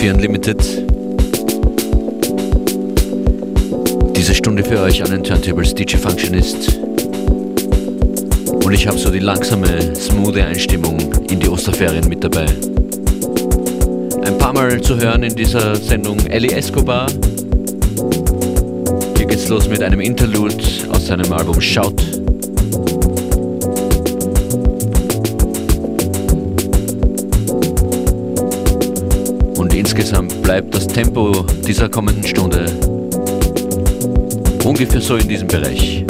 Hallo, willkommen zu FM4 Unlimited. Diese Stunde für euch an den Turntables DJ Functionist. Und ich habe so die langsame, smooth Einstimmung in die Osterferien mit dabei. Ein paar Mal zu hören in dieser Sendung Ellie Escobar. Hier geht's los mit einem Interlude aus seinem Album Shout. Insgesamt bleibt das Tempo dieser kommenden Stunde ungefähr so in diesem Bereich.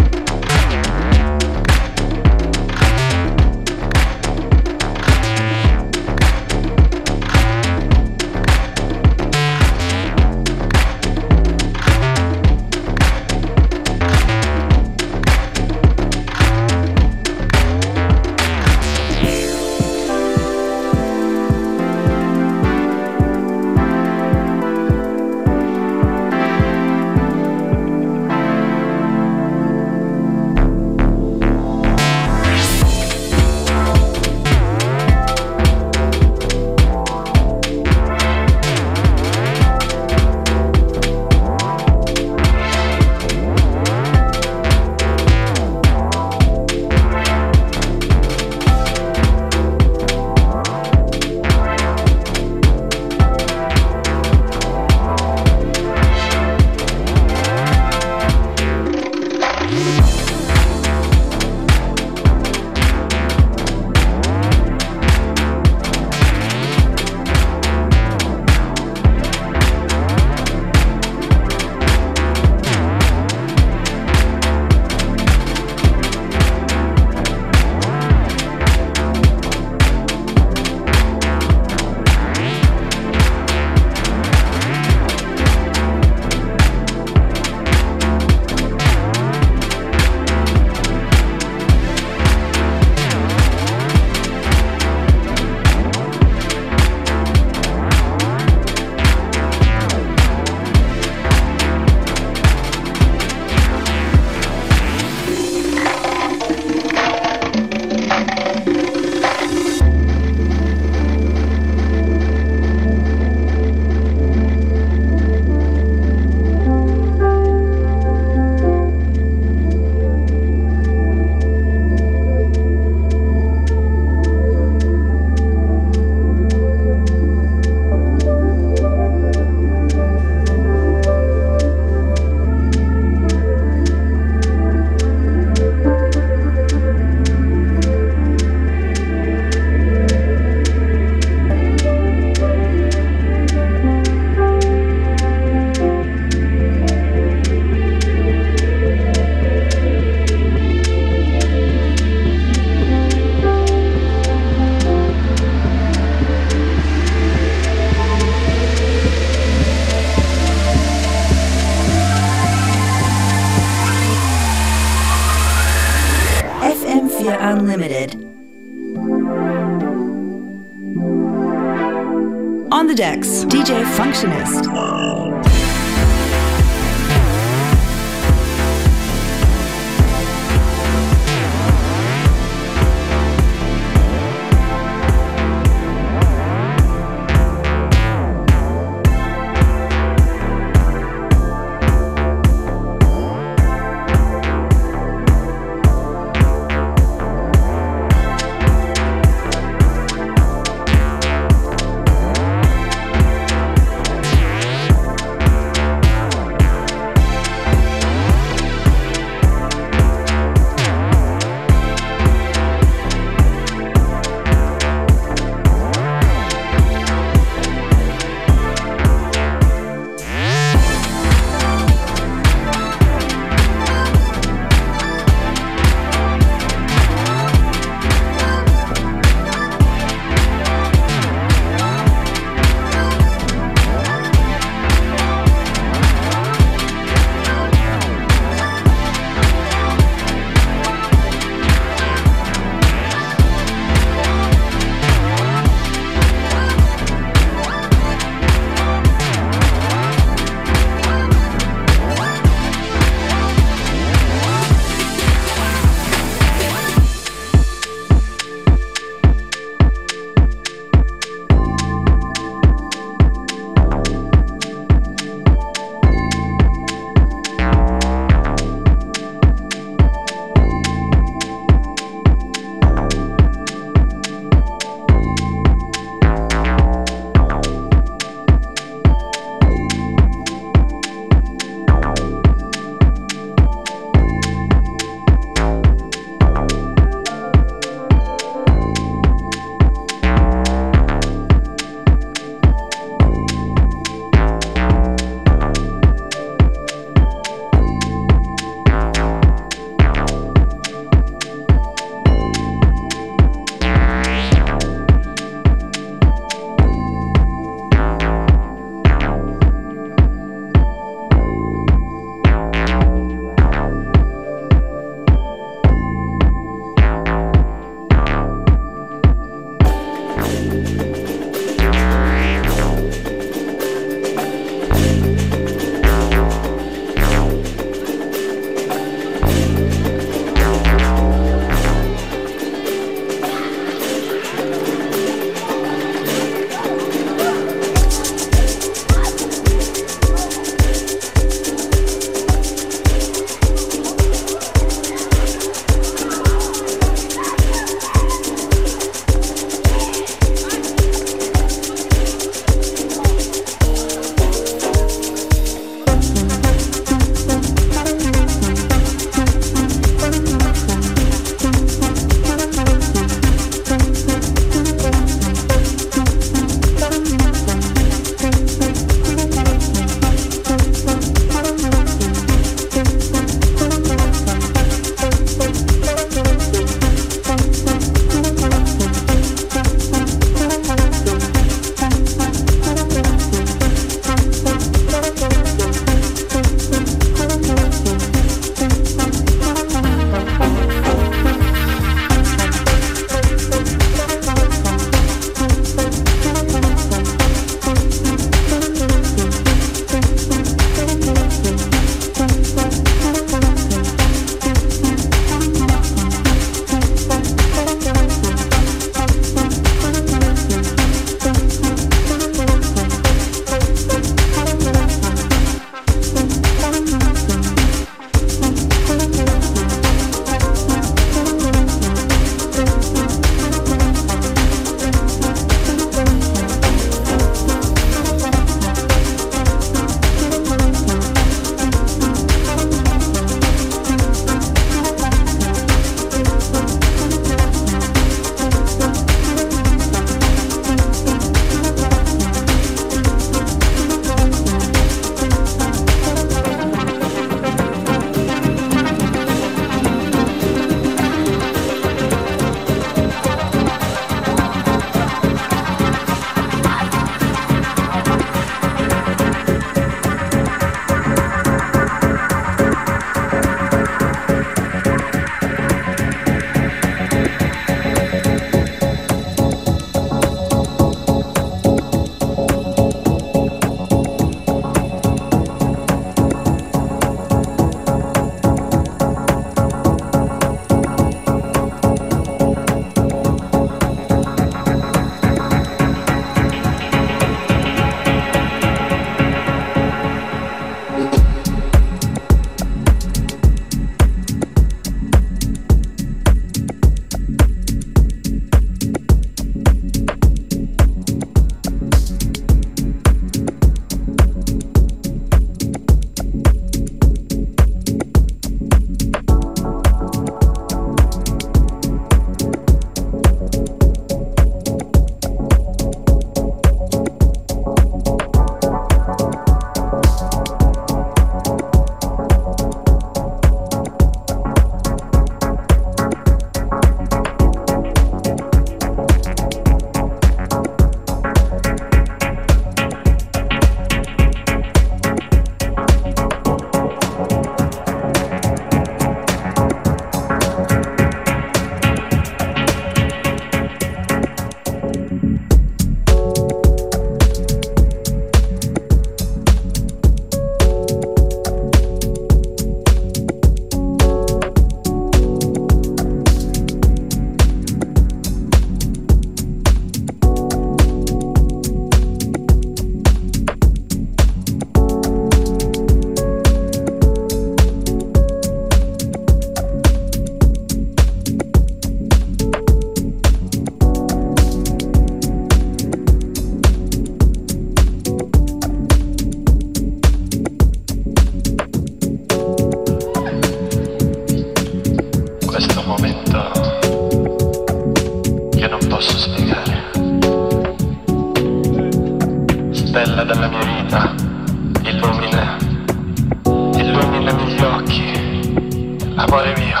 Amore mio,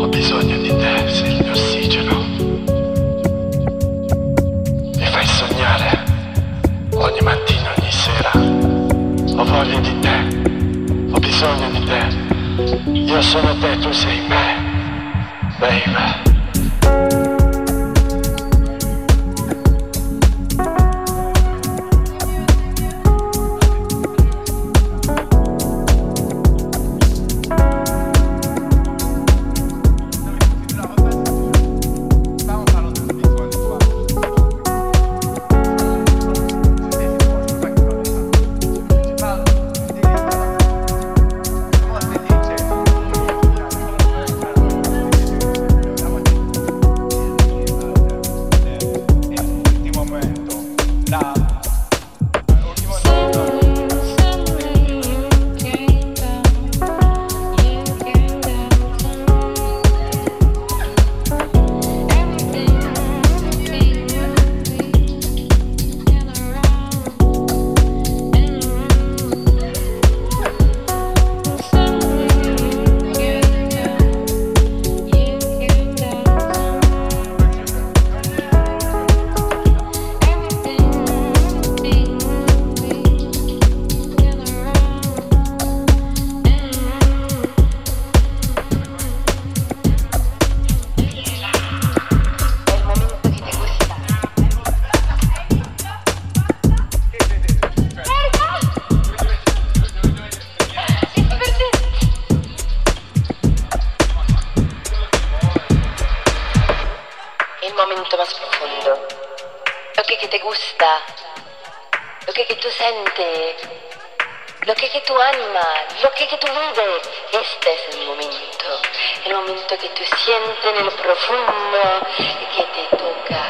ho bisogno di te, sei il mio ossigeno, mi fai sognare ogni mattina, ogni sera, ho voglia di te, ho bisogno di te, io sono te, tu sei me, baby. lo que que tu alma, lo que que tu vida, este es el momento, el momento que tú sientes en el profundo y que te toca.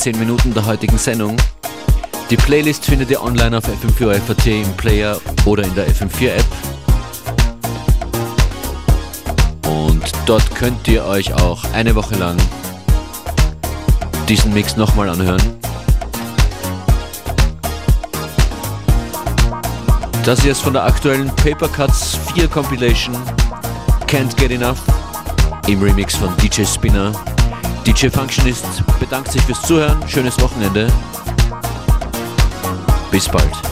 10 Minuten der heutigen Sendung. Die Playlist findet ihr online auf FM4FAT im Player oder in der FM4 App. Und dort könnt ihr euch auch eine Woche lang diesen Mix nochmal anhören. Das hier ist von der aktuellen Paper Cuts 4 Compilation Can't Get Enough im Remix von DJ Spinner. DJ Functionist bedankt sich fürs Zuhören. Schönes Wochenende. Bis bald.